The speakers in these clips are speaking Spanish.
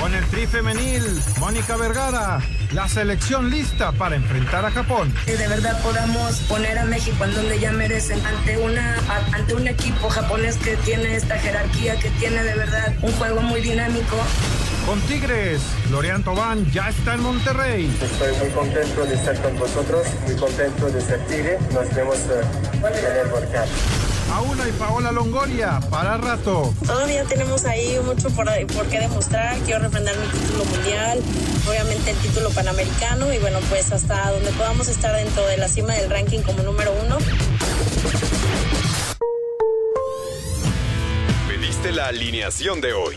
Con el tri femenil, Mónica Vergara, la selección lista para enfrentar a Japón. Que de verdad podamos poner a México en donde ya merecen ante una ante un equipo japonés que tiene esta jerarquía, que tiene de verdad un juego muy dinámico. Con Tigres, Florian Tobán ya está en Monterrey. Estoy muy contento de estar con vosotros, muy contento de ser Tigre. Nos vemos uh, en el volcán. Aula y Paola Longoria, para rato. Todavía tenemos ahí mucho por, por qué demostrar. Quiero refrendar mi título mundial, obviamente el título panamericano y bueno, pues hasta donde podamos estar dentro de la cima del ranking como número uno. Pediste la alineación de hoy.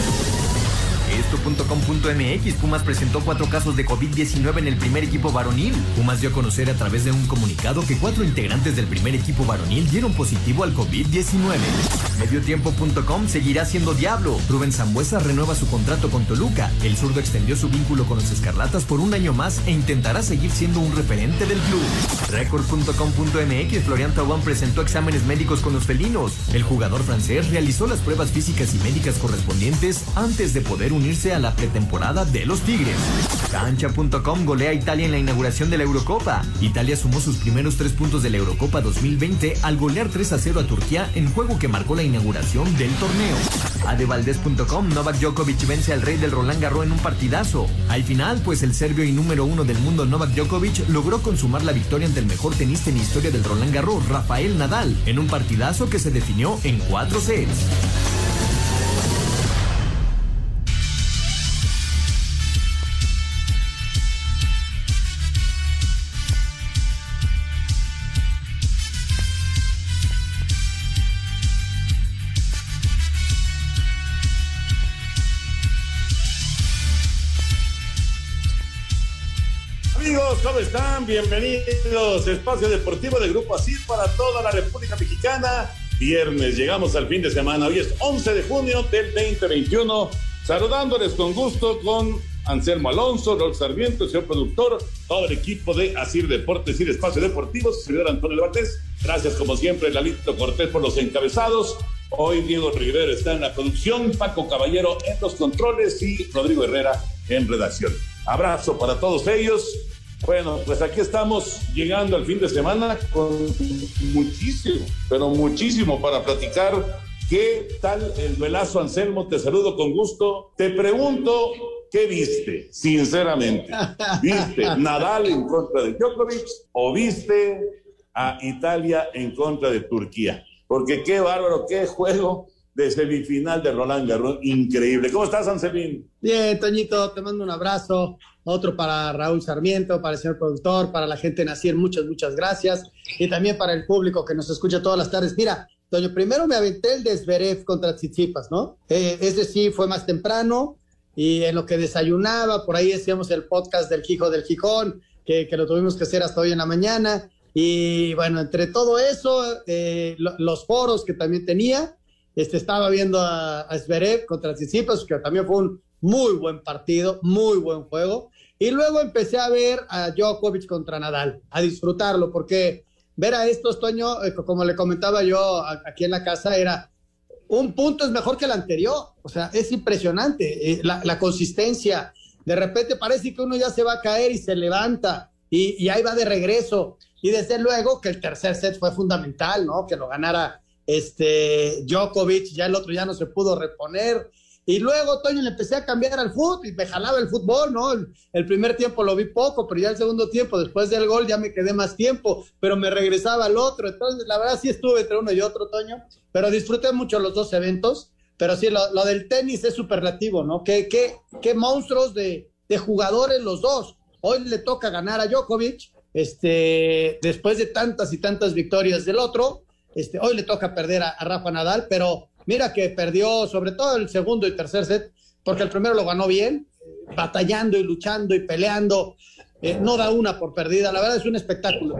Esto.com.mx Pumas presentó cuatro casos de COVID-19 en el primer equipo varonil. Pumas dio a conocer a través de un comunicado que cuatro integrantes del primer equipo varonil dieron positivo al COVID-19. Mediotiempo.com seguirá siendo Diablo. Rubén Zambuesa renueva su contrato con Toluca. El zurdo extendió su vínculo con los Escarlatas por un año más e intentará seguir siendo un referente del club. Record.com.mx Florian Thauvin presentó exámenes médicos con los felinos. El jugador francés realizó las pruebas físicas y médicas correspondientes antes de poder a la pretemporada de los Tigres. Cancha.com golea a Italia en la inauguración de la Eurocopa. Italia sumó sus primeros tres puntos de la Eurocopa 2020 al golear 3 a 0 a Turquía en juego que marcó la inauguración del torneo. Adevaldez.com Novak Djokovic vence al rey del Roland Garros en un partidazo. Al final, pues el serbio y número uno del mundo Novak Djokovic logró consumar la victoria ante el mejor tenista en historia del Roland Garros, Rafael Nadal, en un partidazo que se definió en cuatro sets. Están? Bienvenidos. Espacio Deportivo de Grupo Asir para toda la República Mexicana. Viernes, llegamos al fin de semana. Hoy es 11 de junio del 2021. Saludándoles con gusto con Anselmo Alonso, Rol Sarmiento, señor productor, todo el equipo de Asir Deportes y Espacio Deportivo, señor Antonio Bartés. Gracias, como siempre, Lalito Cortés por los encabezados. Hoy Diego Rivera está en la producción, Paco Caballero en los controles y Rodrigo Herrera en redacción. Abrazo para todos ellos. Bueno, pues aquí estamos llegando al fin de semana con muchísimo, pero muchísimo para platicar. ¿Qué tal el duelazo, Anselmo? Te saludo con gusto. Te pregunto, ¿qué viste? Sinceramente. ¿Viste Nadal en contra de Djokovic o viste a Italia en contra de Turquía? Porque qué bárbaro, qué juego de semifinal de Roland Garros, increíble. ¿Cómo estás, Anselmín? Bien, Toñito, te mando un abrazo. Otro para Raúl Sarmiento, para el señor productor, para la gente de Nacier, muchas, muchas gracias. Y también para el público que nos escucha todas las tardes. Mira, Toño, primero me aventé el de Zverev contra Tsitsipas, ¿no? Eh, ese sí fue más temprano y en lo que desayunaba, por ahí decíamos el podcast del Quijo del Gijón, que, que lo tuvimos que hacer hasta hoy en la mañana. Y bueno, entre todo eso, eh, lo, los foros que también tenía, este, estaba viendo a, a Zverev contra Tsitsipas, que también fue un muy buen partido, muy buen juego. Y luego empecé a ver a Djokovic contra Nadal, a disfrutarlo, porque ver a estos, Toño, eh, como le comentaba yo aquí en la casa, era un punto es mejor que el anterior. O sea, es impresionante eh, la, la, consistencia. De repente parece que uno ya se va a caer y se levanta y, y ahí va de regreso. Y desde luego que el tercer set fue fundamental, ¿no? Que lo ganara este Djokovic, ya el otro ya no se pudo reponer. Y luego, Toño, le empecé a cambiar al fútbol y me jalaba el fútbol, ¿no? El, primer tiempo lo vi poco, pero ya el segundo tiempo, después del gol, ya me quedé más tiempo, pero me regresaba al otro. Entonces, la verdad sí estuve entre uno y otro, Toño, pero disfruté mucho los dos eventos. Pero sí, lo, lo del tenis es superlativo, ¿no? Qué, qué, qué monstruos de, de jugadores los dos. Hoy le toca ganar a Djokovic, este, después de tantas y tantas victorias del otro, Este, hoy le toca perder a, Rafa Nadal, pero mira que perdió sobre todo el segundo y tercer set, porque el primero lo ganó bien, batallando y luchando y peleando. Eh, no da una por perdida. La verdad es un espectáculo.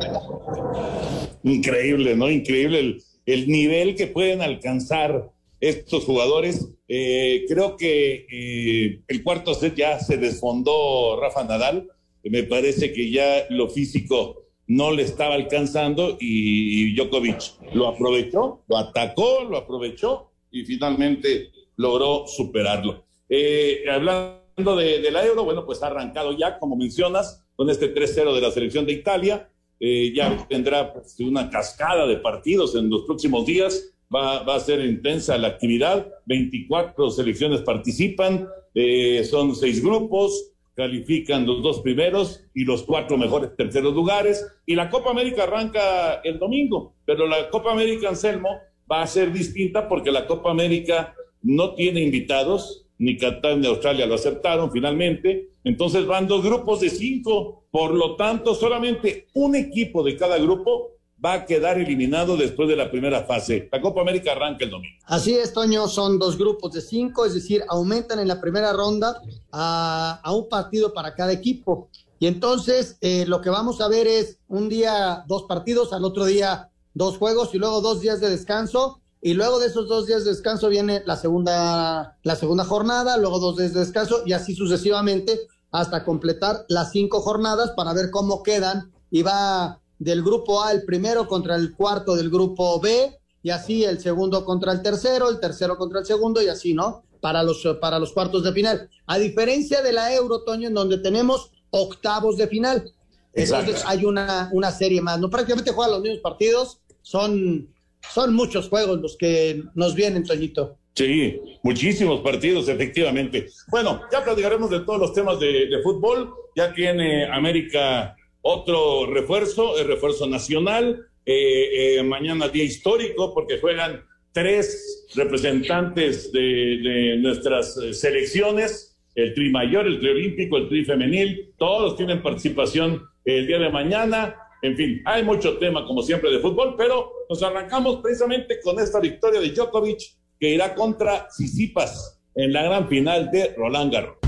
Increíble, ¿no? Increíble el, el nivel que pueden alcanzar estos jugadores. Eh, creo que eh, el cuarto set ya se desfondó Rafa Nadal. Me parece que ya lo físico no le estaba alcanzando y, Djokovic lo aprovechó, lo atacó, lo aprovechó y finalmente logró superarlo. Eh, hablando de, de, la Euro, bueno, pues ha arrancado ya, como mencionas, con este 3-0 de la selección de Italia. ya tendrá pues, una cascada de partidos en los próximos días va, a ser intensa la actividad. 24 selecciones participan, eh, son seis grupos, califican los dos primeros y los cuatro mejores terceros lugares. Y la Copa América arranca el domingo, pero la Copa América, Anselmo, va a ser distinta porque la Copa América no tiene invitados, ni Qatar ni Australia lo aceptaron finalmente. Entonces van dos grupos de cinco, por lo tanto solamente un equipo de cada grupo va a quedar eliminado después de la primera fase. La Copa América arranca el domingo. Así es, Toño, son dos grupos de cinco, es decir, aumentan en la primera ronda a, un partido para cada equipo. Y entonces eh, lo que vamos a ver es un día dos partidos, al otro día dos juegos y luego dos días de descanso. Y luego de esos dos días de descanso viene la segunda, la segunda jornada, luego dos días de descanso y así sucesivamente hasta completar las cinco jornadas para ver cómo quedan y va del grupo A el primero contra el cuarto del grupo B y así el segundo contra el tercero, el tercero contra el segundo y así, ¿no? Para los, para los cuartos de final. A diferencia de la Euro, Toño, en donde tenemos octavos de final. Entonces hay una, una serie más, ¿no? Prácticamente juegan los mismos partidos, son, son muchos juegos los que nos vienen, Toñito. Sí, muchísimos partidos, efectivamente. Bueno, ya platicaremos de todos los temas de, de fútbol. Ya tiene América otro refuerzo, el refuerzo nacional. Eh, eh, mañana día histórico porque juegan tres representantes de, nuestras eh, selecciones, el tri mayor, el tri olímpico, el tri femenil, todos tienen participación el día de mañana. En fin, hay mucho tema como siempre de fútbol, pero nos arrancamos precisamente con esta victoria de Djokovic que irá contra Sisipas en la gran final de Roland Garros.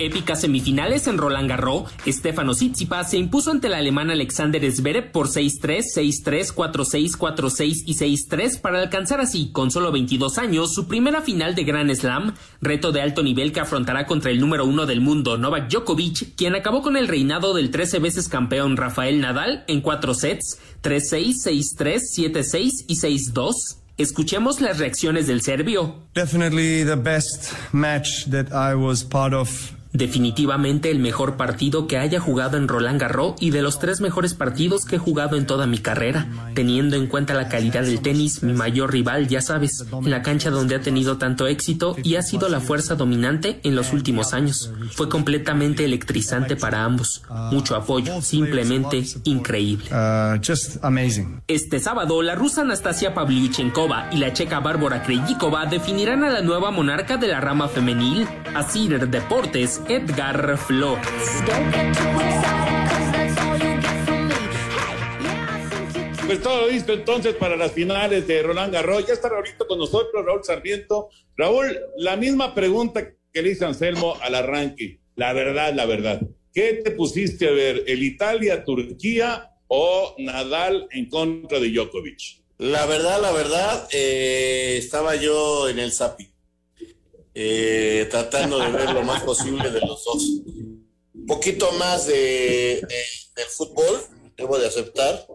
Épicas semifinales en Roland Garros, Stefano Tsitsipas se impuso ante el alemán Alexander Zverev por 6-3, 6-3, 4-6, 4-6 y 6-3 para alcanzar así, con solo 22 años, su primera final de Grand Slam, reto de alto nivel que afrontará contra el número uno del mundo, Novak Djokovic, quien acabó con el reinado del 13 veces campeón Rafael Nadal en 4 sets, 3-6, 6-3, 7-6 y 6-2. Escuchemos las reacciones del serbio. Definitely the best match that I was part of Definitivamente el mejor partido que haya jugado en Roland Garros y de los tres mejores partidos que he jugado en toda mi carrera, teniendo en cuenta la calidad del tenis, mi mayor rival, ya sabes, en la cancha donde ha tenido tanto éxito y ha sido la fuerza dominante en los últimos años. Fue completamente electrizante para ambos. Mucho apoyo, simplemente increíble. Uh, este sábado, la rusa Anastasia Pavlyuchenkova y la checa Bárbara Krejcikova definirán a la nueva monarca de la rama femenil, Asir Deportes Edgar Flores. Pues todo listo entonces para las finales de Roland Garros. Ya está Raulito con nosotros, Raúl Sarmiento. Raúl, la misma pregunta que le hizo Anselmo al arranque. La verdad, la verdad. ¿Qué te pusiste a ver? ¿El Italia-Turquía o Nadal en contra de Djokovic? La verdad, la verdad, eh, estaba yo en el Zapi. Eh, tratando de ver lo más posible de los dos. Un poquito más de, del fútbol, debo de aceptar,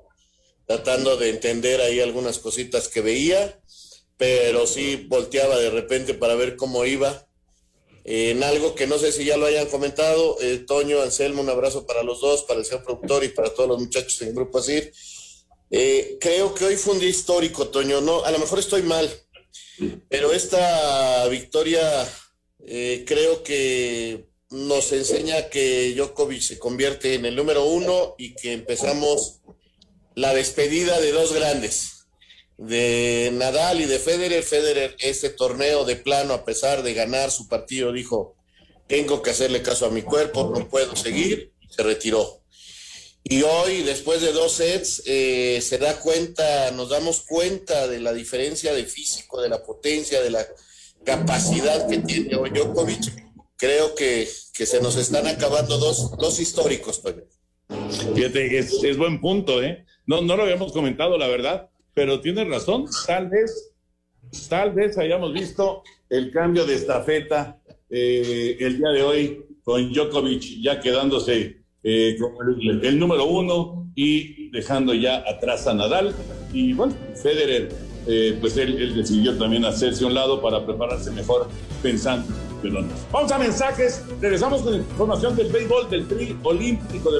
tratando de entender ahí algunas cositas que veía, pero sí volteaba de repente para ver cómo iba. en algo que no sé si ya lo hayan comentado, eh, Toño, Anselmo, un abrazo para los dos, para el señor productor y para todos los muchachos en Grupo Asir. Eh, creo que hoy fue un día histórico, Toño. No, a lo mejor estoy mal, pero esta victoria eh, creo que nos enseña que Djokovic se convierte en el número uno y que empezamos la despedida de dos grandes, de Nadal y de Federer. Federer, este torneo de plano, a pesar de ganar su partido, dijo, tengo que hacerle caso a mi cuerpo, no puedo seguir, se retiró. Y hoy, después de dos sets, eh, se da cuenta, nos damos cuenta de la diferencia de físico, de la potencia, de la capacidad que tiene Djokovic. Creo que, que se nos están acabando dos, dos históricos, Toño. Fíjate, es, es, buen punto, ¿eh? No, no lo habíamos comentado, la verdad, pero tienes razón. Tal vez, tal vez hayamos visto el cambio de estafeta eh, el día de hoy con Djokovic ya quedándose eh, el, número uno y dejando ya atrás a Nadal. Y bueno, Federer, eh, pues él, él, decidió también hacerse un lado para prepararse mejor pensando. Perdón. Vamos a mensajes, regresamos con información del béisbol del Tri Olímpico de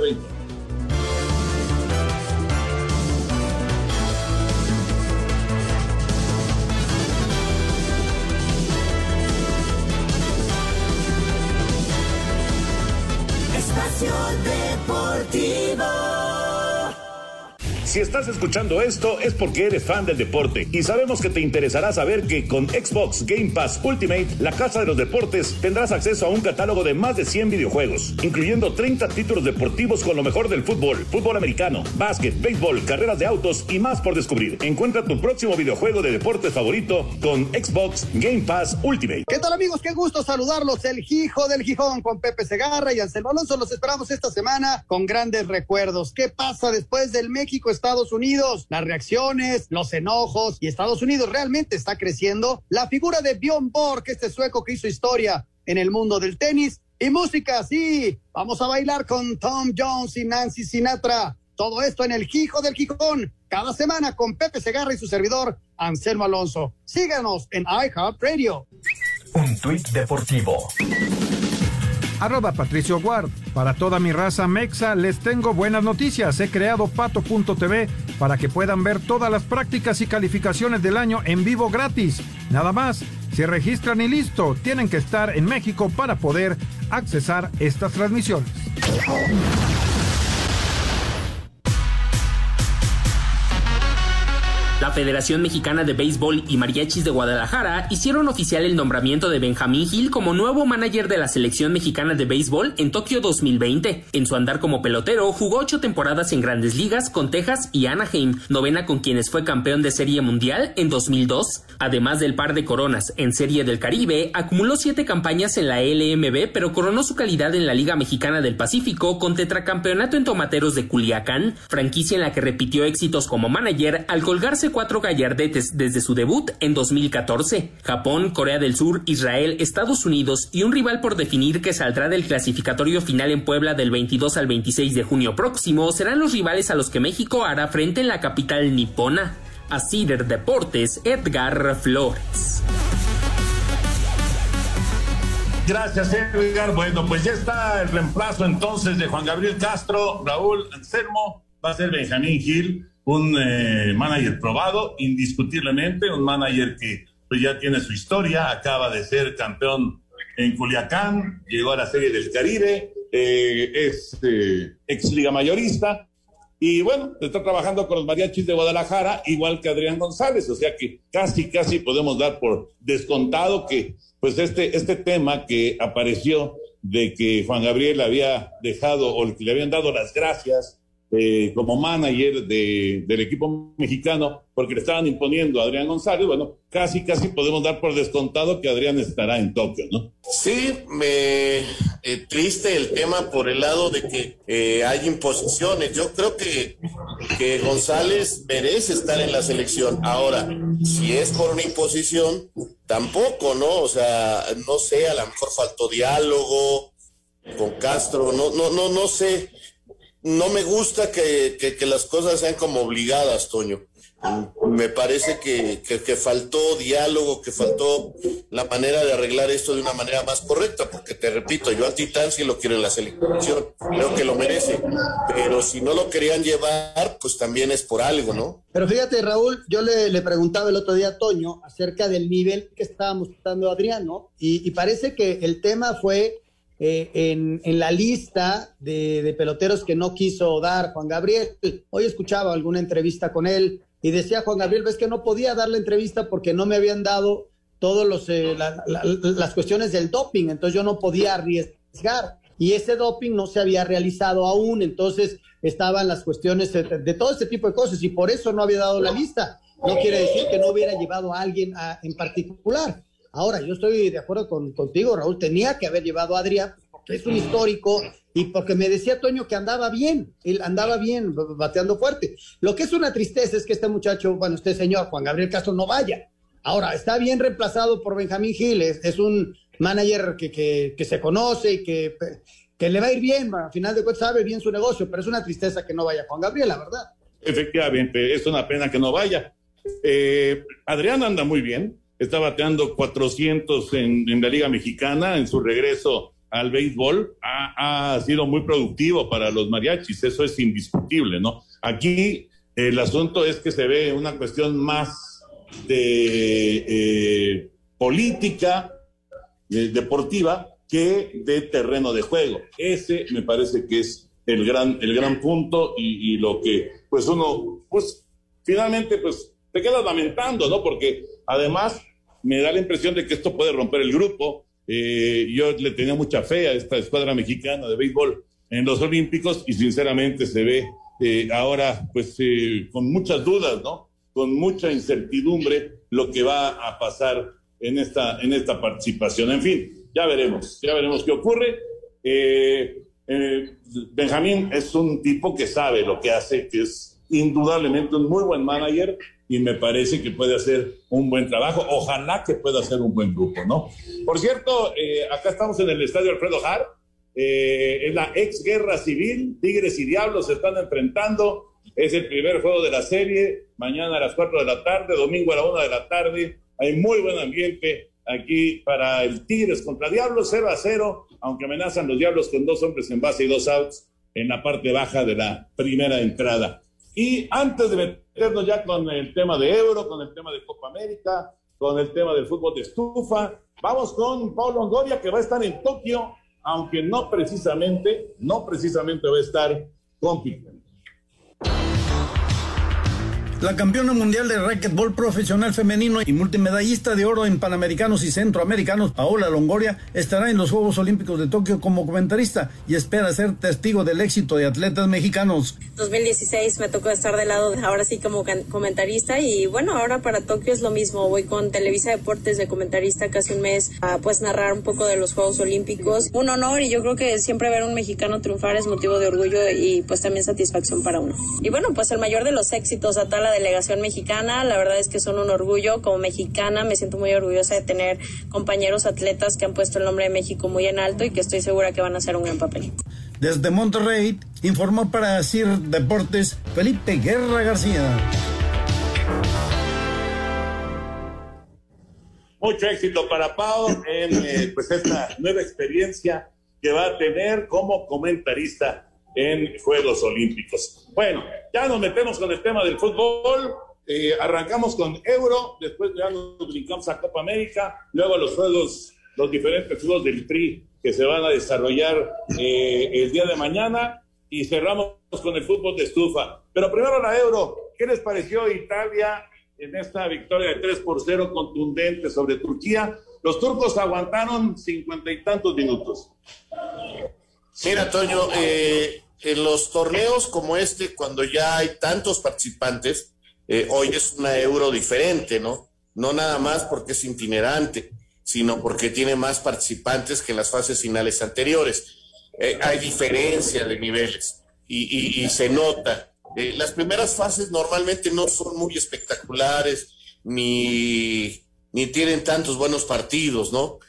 béisbol. Si estás escuchando esto es porque eres fan del deporte y sabemos que te interesará saber que con Xbox Game Pass Ultimate, la casa de los deportes, tendrás acceso a un catálogo de más de 100 videojuegos, incluyendo 30 títulos deportivos con lo mejor del fútbol, fútbol americano, básquet, béisbol, carreras de autos y más por descubrir. Encuentra tu próximo videojuego de deportes favorito con Xbox Game Pass Ultimate. ¿Qué tal amigos? Qué gusto saludarlos. El Gijo del Gijón con Pepe Segarra y Anselmo Alonso. Los esperamos esta semana con grandes recuerdos. ¿Qué pasa después del México? Estados Unidos, las reacciones, los enojos y Estados Unidos realmente está creciendo. La figura de Bjorn Borg, este sueco que hizo historia en el mundo del tenis y música, sí, vamos a bailar con Tom Jones y Nancy Sinatra. Todo esto en el Gijo del Gijón, cada semana con Pepe Segarra y su servidor Anselmo Alonso. Síganos en iHeartRadio. Un tuit deportivo arroba Patricio Guard. Para toda mi raza mexa les tengo buenas noticias. He creado pato.tv para que puedan ver todas las prácticas y calificaciones del año en vivo gratis. Nada más, se registran y listo. Tienen que estar en México para poder accesar estas transmisiones. La Federación Mexicana de Béisbol y Mariachis de Guadalajara hicieron oficial el nombramiento de Benjamín Gil como nuevo manager de la selección mexicana de béisbol en Tokio 2020. En su andar como pelotero, jugó ocho temporadas en grandes ligas con Texas y Anaheim, novena con quienes fue campeón de Serie Mundial en 2002. Además del par de coronas en Serie del Caribe, acumuló siete campañas en la LMB, pero coronó su calidad en la Liga Mexicana del Pacífico con tetracampeonato en Tomateros de Culiacán, franquicia en la que repitió éxitos como manager al colgarse cuatro gallardetes desde su debut en 2014. Japón, Corea del Sur, Israel, Estados Unidos y un rival por definir que saldrá del clasificatorio final en Puebla del 22 al 26 de junio próximo serán los rivales a los que México hará frente en la capital nipona. A Cider Deportes, Edgar Flores. Gracias, Edgar. Bueno, pues ya está el reemplazo entonces de Juan Gabriel Castro, Raúl Anselmo, va a ser Benjamín Gil un eh, manager probado, indiscutiblemente, un manager que pues, ya tiene su historia, acaba de ser campeón en Culiacán, llegó a la Serie del Caribe, eh, es eh, ex liga mayorista y bueno, está trabajando con los mariachis de Guadalajara, igual que Adrián González, o sea que casi, casi podemos dar por descontado que pues este, este tema que apareció de que Juan Gabriel había dejado o le habían dado las gracias eh, como manager de, del equipo mexicano porque le estaban imponiendo a Adrián González, bueno, casi, casi podemos dar por descontado que Adrián estará en Tokio, ¿no? Sí, me eh, triste el tema por el lado de que eh, hay imposiciones. Yo creo que, que González merece estar en la selección. Ahora, si es por una imposición, tampoco, ¿no? O sea, no sé, a lo mejor faltó diálogo con Castro, no, no, no, no sé no me gusta que, que, las cosas sean como obligadas, Toño. Me parece que, que, faltó diálogo, que faltó la manera de arreglar esto de una manera más correcta, porque te repito, yo al Titán sí lo quiero en la selección, creo que lo merece, pero si no lo querían llevar, pues también es por algo, ¿no? Pero fíjate, Raúl, yo le, le preguntaba el otro día a Toño acerca del nivel que estábamos dando a Adrián, ¿no? Y, y parece que el tema fue eh, en, la lista de, de, peloteros que no quiso dar Juan Gabriel. Hoy escuchaba alguna entrevista con él y decía Juan Gabriel, ves que no podía dar la entrevista porque no me habían dado todos los eh, la, la, las cuestiones del doping, entonces yo no podía arriesgar y ese doping no se había realizado aún, entonces estaban las cuestiones de, de, todo este tipo de cosas y por eso no había dado la lista. No quiere decir que no hubiera llevado a alguien en particular. Ahora, yo estoy de acuerdo con, contigo, Raúl, tenía que haber llevado a Adrián porque es un histórico y porque me decía Toño que andaba bien, él andaba bien, bateando fuerte. Lo que es una tristeza es que este muchacho, bueno, este señor Juan Gabriel Castro no vaya. Ahora, está bien reemplazado por Benjamín Giles, es un manager que, que, se conoce y que, que, le va a ir bien, a final de cuentas sabe bien su negocio, pero es una tristeza que no vaya Juan Gabriel, la verdad. Efectivamente, es una pena que no vaya. Eh, Adrián anda muy bien, está bateando 400 en, la Liga Mexicana en su regreso al béisbol. Ha, ha, sido muy productivo para los mariachis, eso es indiscutible, ¿no? Aquí el asunto es que se ve una cuestión más de eh, política eh, deportiva que de terreno de juego. Ese me parece que es el gran, el gran punto y, y lo que, pues uno, pues finalmente, pues te quedas lamentando, ¿no? Porque además me da la impresión de que esto puede romper el grupo. Eh, yo le tenía mucha fe a esta escuadra mexicana de béisbol en los Olímpicos y sinceramente se ve eh, ahora pues eh, con muchas dudas, ¿no? Con mucha incertidumbre lo que va a pasar en esta, en esta participación. En fin, ya veremos, ya veremos qué ocurre. Benjamín es un tipo que sabe lo que hace, que es indudablemente un muy buen manager y me parece que puede hacer un buen trabajo. Ojalá que pueda hacer un buen grupo, ¿no? Por cierto, eh, acá estamos en el estadio Alfredo Hart. Eh, en la ex guerra civil, Tigres y Diablos se están enfrentando. Es el primer juego de la serie. Mañana a las 4 de la tarde, domingo a la 1 de la tarde. Hay muy buen ambiente aquí para el Tigres contra Diablos, 0 a 0, aunque amenazan los Diablos con dos hombres en base y dos outs en la parte baja de la primera entrada. Y antes de meternos ya con el tema de Euro, con el tema de Copa América, con el tema del fútbol de estufa, vamos con Paulo Longoria, que va a estar en Tokio, aunque no precisamente, no precisamente va a estar compitiendo. La campeona mundial de racquetball profesional femenino y multimedallista de oro en Panamericanos y Centroamericanos, Paola Longoria, estará en los Juegos Olímpicos de Tokio como comentarista y espera ser testigo del éxito de atletas mexicanos. 2016 me tocó estar del lado, ahora sí como comentarista y bueno, ahora para Tokio es lo mismo, voy con Televisa Deportes de comentarista casi un mes a pues narrar un poco de los Juegos Olímpicos. Un honor y yo creo que siempre ver a un mexicano triunfar es motivo de orgullo y pues también satisfacción para uno. Y bueno, pues el mayor de los éxitos a tal delegación mexicana. La verdad es que son un orgullo. Como mexicana me siento muy orgullosa de tener compañeros atletas que han puesto el nombre de México muy en alto y que estoy segura que van a hacer un gran papel. Desde Monterrey informó para CIR Deportes Felipe Guerra García. Mucho éxito para Pau en eh, pues esta nueva experiencia que va a tener como comentarista en Juegos Olímpicos. Bueno, ya nos metemos con el tema del fútbol. Eh, arrancamos con Euro, después ya nos brincamos a Copa América, luego los juegos, los diferentes juegos del TRI que se van a desarrollar eh, el día de mañana y cerramos con el fútbol de estufa. Pero primero la Euro, ¿qué les pareció Italia en esta victoria de 3 por 0 contundente sobre Turquía? Los turcos aguantaron cincuenta y tantos minutos. Mira, Toño, eh, en los torneos como este, cuando ya hay tantos participantes, eh, hoy es una euro diferente, ¿no? No nada más porque es itinerante, sino porque tiene más participantes que en las fases finales anteriores. Eh, hay diferencia de niveles y, y, y se nota. Eh, las primeras fases normalmente no son muy espectaculares ni, ni tienen tantos buenos partidos, ¿no?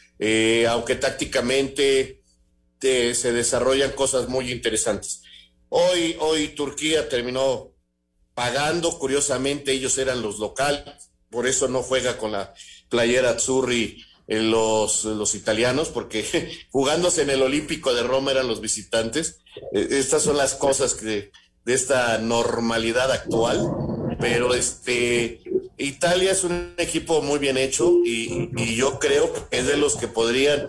aunque tácticamente se desarrollan cosas muy interesantes. Hoy, hoy Turquía terminó pagando, curiosamente ellos eran los locales, por eso no juega con la playera Azzurri en los, los italianos, porque jugándose en el Olímpico de Roma eran los visitantes. E, estas son las cosas que de esta normalidad actual, pero este Italia es un equipo muy bien hecho y, y yo creo que es de los que podrían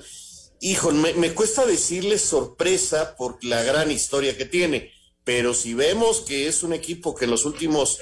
Hijo, me, cuesta decirles sorpresa por la gran historia que tiene, pero si vemos que es un equipo que en los últimos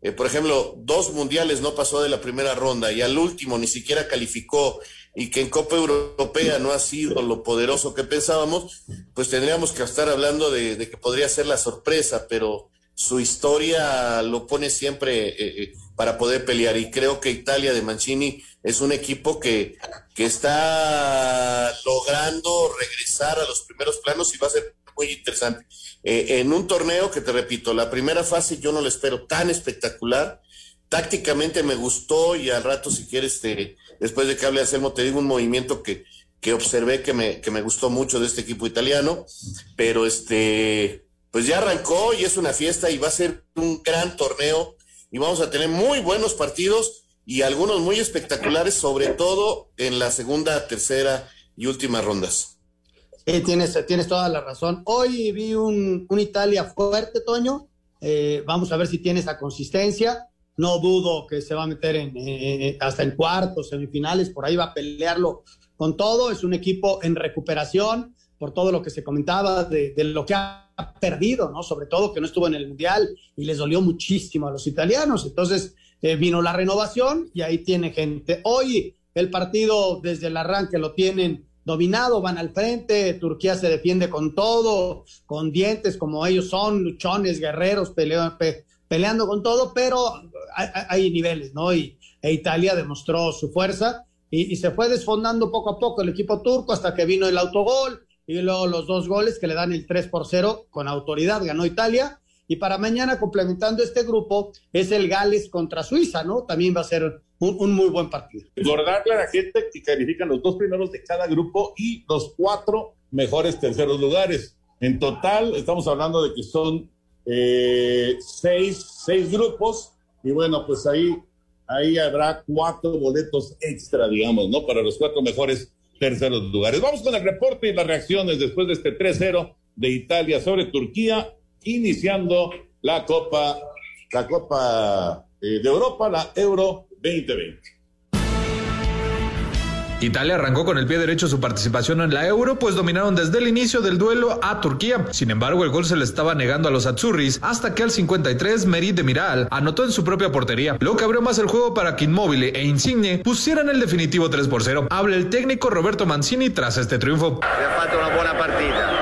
eh, por ejemplo, dos mundiales no pasó de la primera ronda y al último ni siquiera calificó y que en Copa Europea no ha sido lo poderoso que pensábamos, pues tendríamos que estar hablando de, que podría ser la sorpresa, pero su historia lo pone siempre eh, eh, para poder pelear. Y creo que Italia de Mancini es un equipo que, que está logrando regresar a los primeros planos y va a ser muy interesante. Eh, en un torneo que te repito, la primera fase yo no la espero tan espectacular. Tácticamente me gustó y al rato, si quieres, te, después de que hable Anselmo, te digo un movimiento que, que observé que me, que me gustó mucho de este equipo italiano, pero este, pues ya arrancó y es una fiesta y va a ser un gran torneo y vamos a tener muy buenos partidos y algunos muy espectaculares, sobre todo en la segunda, tercera y últimas rondas tienes, tienes toda la razón. Hoy vi un, Italia fuerte, Toño. Eh, vamos a ver si tiene esa consistencia. No dudo que se va a meter en, hasta en cuartos, semifinales, por ahí va a pelearlo con todo. Es un equipo en recuperación por todo lo que se comentaba de, lo que ha perdido, ¿no? Sobre todo que no estuvo en el Mundial y les dolió muchísimo a los italianos. Entonces eh, vino la renovación y ahí tiene gente. Hoy el partido desde el arranque lo tienen dominado, van al frente, Turquía se defiende con todo, con dientes como ellos son, luchones, guerreros, peleando con todo, pero hay, niveles, ¿no? Y e Italia demostró su fuerza y, se fue desfondando poco a poco el equipo turco hasta que vino el autogol y luego los dos goles que le dan el 3 por 0 con autoridad, ganó Italia. Y para mañana, complementando este grupo, es el Gales contra Suiza, ¿no? También va a ser un, muy buen partido. Recordarle a la gente que califican los dos primeros de cada grupo y los cuatro mejores terceros lugares. En total, estamos hablando de que son eh, seis, seis grupos y bueno, pues ahí, ahí habrá cuatro boletos extra, digamos, ¿no? Para los cuatro mejores terceros lugares. Vamos con el reporte y las reacciones después de este 3-0 de Italia sobre Turquía, iniciando la Copa, la Copa eh, de Europa, la Euro 2020. Italia arrancó con el pie derecho su participación en la Euro, pues dominaron desde el inicio del duelo a Turquía. Sin embargo, el gol se le estaba negando a los Azzurris hasta que al 53 Merit de Miral anotó en su propia portería, lo que abrió más el juego para que Inmóvil e Insigne pusieran el definitivo 3 por 0. Habla el técnico Roberto Mancini tras este triunfo. una buena partida.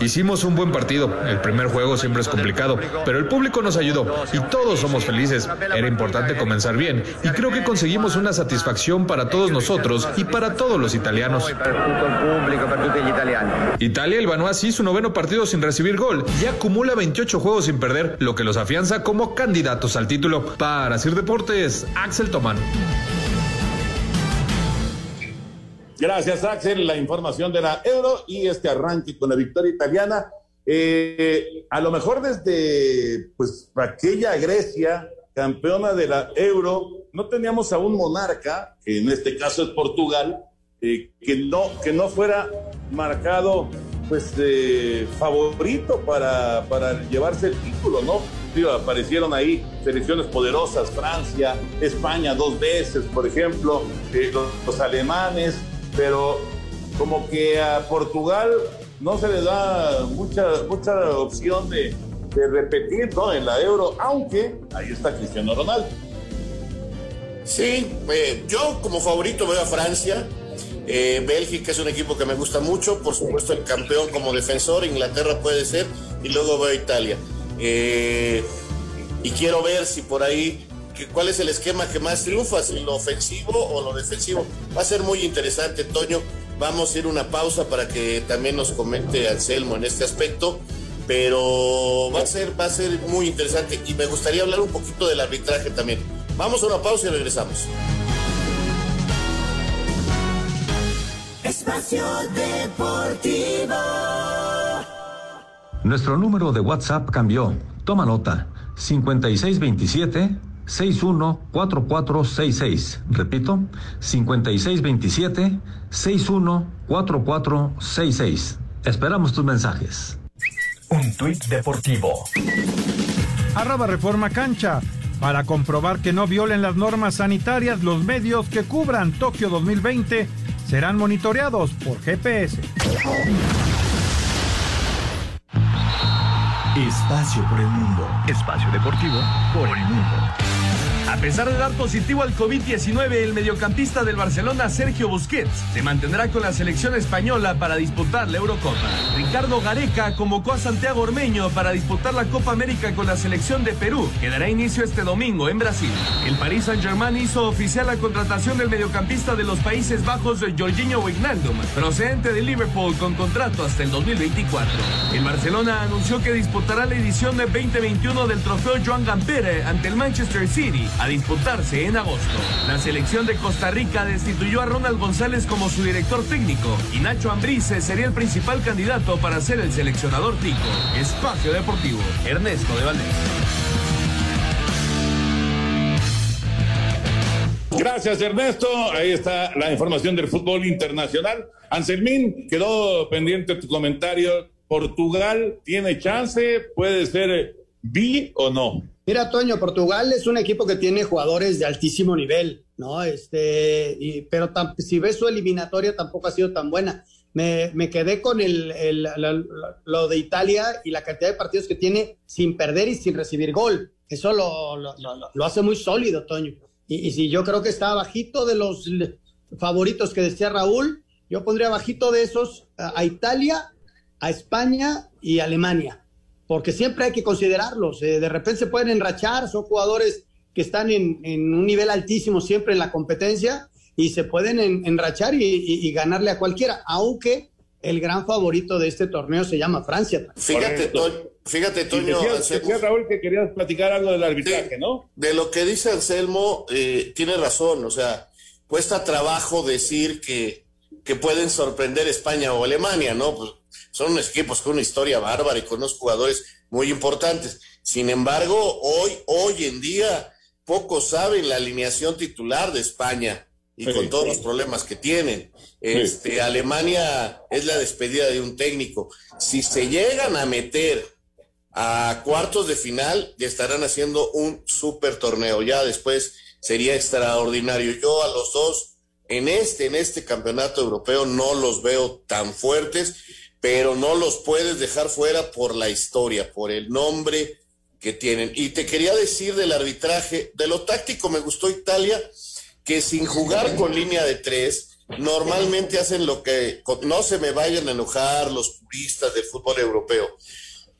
Hicimos un buen partido. El primer juego siempre es complicado, pero el público nos ayudó y todos somos felices. Era importante comenzar bien y creo que conseguimos una satisfacción para todos nosotros y para todos los italianos. Italia ganó así su noveno partido sin recibir gol y acumula 28 juegos sin perder, lo que los afianza como candidatos al título. Para Sir Deportes, Axel Tomán. Gracias, Axel. La información de la Euro y este arranque con la victoria italiana. Eh, a lo mejor desde pues aquella Grecia, campeona de la Euro, no teníamos a un monarca, que en este caso es Portugal, eh, que, no, que no fuera marcado pues de favorito para, para llevarse el título, ¿no? aparecieron ahí selecciones poderosas, Francia, España dos veces, por ejemplo, eh, los, alemanes, pero como que a Portugal no se le da mucha, mucha opción de, de repetir ¿no? en la Euro, aunque ahí está Cristiano Ronaldo. Sí, eh, yo como favorito veo a Francia. Eh, Bélgica es un equipo que me gusta mucho, por supuesto el campeón como defensor, Inglaterra puede ser, y luego veo a Italia. Eh, y quiero ver si por ahí, cuál es el esquema que más triunfa, si lo ofensivo o lo defensivo. Va a ser muy interesante, Toño. Vamos a ir una pausa para que también nos comente Anselmo en este aspecto, pero va a ser, va a ser muy interesante y me gustaría hablar un poquito del arbitraje también. Vamos a una pausa y regresamos. Espacio Deportivo. Nuestro número de WhatsApp cambió. Toma nota. 5627 614466. Repito, 5627 614466. Esperamos tus mensajes. Un tuit deportivo. Arroba Reforma Cancha. Para comprobar que no violen las normas sanitarias, los medios que cubran Tokio 2020 serán monitoreados por GPS. Espacio por el mundo. Espacio deportivo por el mundo. A pesar de dar positivo al COVID-19, el mediocampista del Barcelona, Sergio Busquets, se mantendrá con la selección española para disputar la Eurocopa. Ricardo Gareca convocó a Santiago Ormeño para disputar la Copa América con la selección de Perú, que dará inicio este domingo en Brasil. El Paris Saint-Germain hizo oficial la contratación del mediocampista de los Países Bajos, Jorginho Wijnaldum, procedente de Liverpool con contrato hasta el 2024. El Barcelona anunció que disputará la edición de 2021 del trofeo Joan Gamper ante el Manchester City a disputarse en agosto. La selección de Costa Rica destituyó a Ronald González como su director técnico y Nacho Ambrice sería el principal candidato para ser el seleccionador tico. Espacio Deportivo, Ernesto de Valdés. Gracias, Ernesto. Ahí está la información del fútbol internacional. Anselmín, quedó pendiente tu comentario. ¿Portugal tiene chance? ¿Puede ser B o no? Mira, Toño, Portugal es un equipo que tiene jugadores de altísimo nivel, ¿no? Este, y, pero si ves su eliminatoria tampoco ha sido tan buena. Me, quedé con el, lo de Italia y la cantidad de partidos que tiene sin perder y sin recibir gol. Eso lo, lo, lo hace muy sólido, Toño. Y, y, si yo creo que está bajito de los favoritos que decía Raúl, yo pondría bajito de esos a, a Italia, a España y a Alemania porque siempre hay que considerarlos. Eh, de repente se pueden enrachar, son jugadores que están en, en, un nivel altísimo siempre en la competencia y se pueden en, enrachar y, y, y, ganarle a cualquiera, aunque el gran favorito de este torneo se llama Francia. Fíjate, Toño, fíjate, Toño. Decía Raúl que querías platicar algo del arbitraje, de, ¿no? De lo que dice Anselmo, eh, tiene razón, o sea, cuesta trabajo decir que, que pueden sorprender España o Alemania, ¿no? Pues son unos equipos con una historia bárbara y con unos jugadores muy importantes. Sin embargo, hoy, hoy en día, pocos saben la alineación titular de España y sí, con todos sí. los problemas que tienen. Este, sí. Alemania es la despedida de un técnico. Si se llegan a meter a cuartos de final, ya estarán haciendo un super torneo. Ya después sería extraordinario. Yo a los dos en este, en este campeonato europeo no los veo tan fuertes pero no los puedes dejar fuera por la historia, por el nombre que tienen. Y te quería decir del arbitraje, de lo táctico me gustó Italia, que sin jugar con línea de tres, normalmente hacen lo que, no se me vayan a enojar los puristas del fútbol europeo,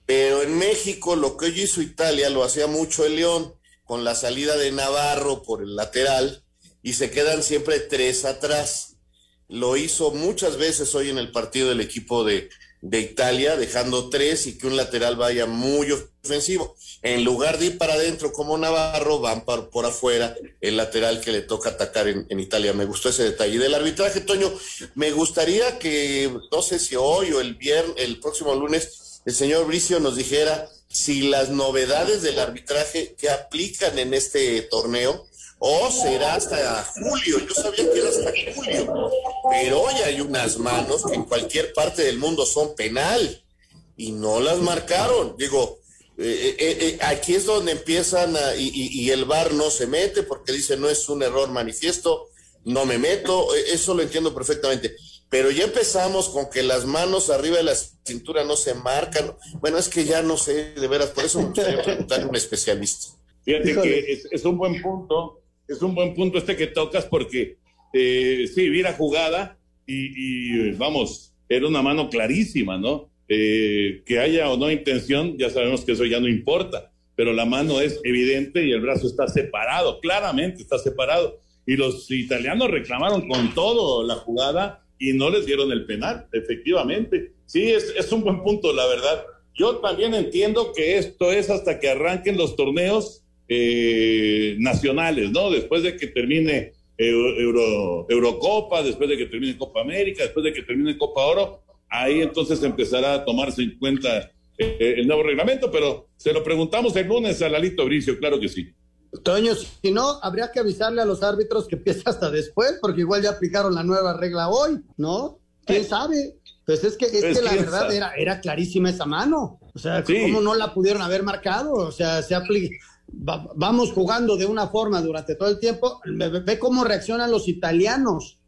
pero en México lo que hoy hizo Italia lo hacía mucho el León, con la salida de Navarro por el lateral, y se quedan siempre tres atrás lo hizo muchas veces hoy en el partido del equipo de, de, Italia, dejando tres y que un lateral vaya muy ofensivo. En lugar de ir para adentro como Navarro, van por, por afuera el lateral que le toca atacar en, en, Italia. Me gustó ese detalle. Del arbitraje, Toño, me gustaría que, no sé si hoy o el viernes, el próximo lunes, el señor Bricio nos dijera si las novedades del arbitraje que aplican en este torneo, o será hasta julio. Yo sabía que era hasta julio, pero hoy hay unas manos que en cualquier parte del mundo son penal y no las marcaron. Digo, eh, eh, eh, aquí es donde empiezan a, y, y, y, el VAR no se mete porque dice no es un error manifiesto, no me meto, eso lo entiendo perfectamente. Pero ya empezamos con que las manos arriba de la cintura no se marcan. Bueno, es que ya no sé, de veras, por eso me gustaría preguntarle a un especialista. Fíjate Híjole. que es, es un buen punto es un buen punto este que tocas porque eh, sí, vi la jugada y, y, vamos, era una mano clarísima, ¿no? Eh, que haya o no intención, ya sabemos que eso ya no importa, pero la mano es evidente y el brazo está separado, claramente está separado. Y los italianos reclamaron con todo la jugada y no les dieron el penal, efectivamente. Sí, es, es un buen punto, la verdad. Yo también entiendo que esto es hasta que arranquen los torneos eh, nacionales, ¿no? Después de que termine Euro, Eurocopa, después de que termine Copa América, después de que termine Copa Oro, ahí entonces empezará a tomarse en cuenta eh, el nuevo reglamento, pero se lo preguntamos el lunes a Lalito Bricio, claro que sí. Toño, si no, habría que avisarle a los árbitros que empieza hasta después, porque igual ya aplicaron la nueva regla hoy, ¿no? ¿Quién eh. sabe? Pues es que, es pues que la verdad era, era clarísima esa mano. O sea, sí. ¿cómo no la pudieron haber marcado? O sea, se aplica va, vamos jugando de una forma durante todo el tiempo, ve, ve cómo reaccionan los italianos.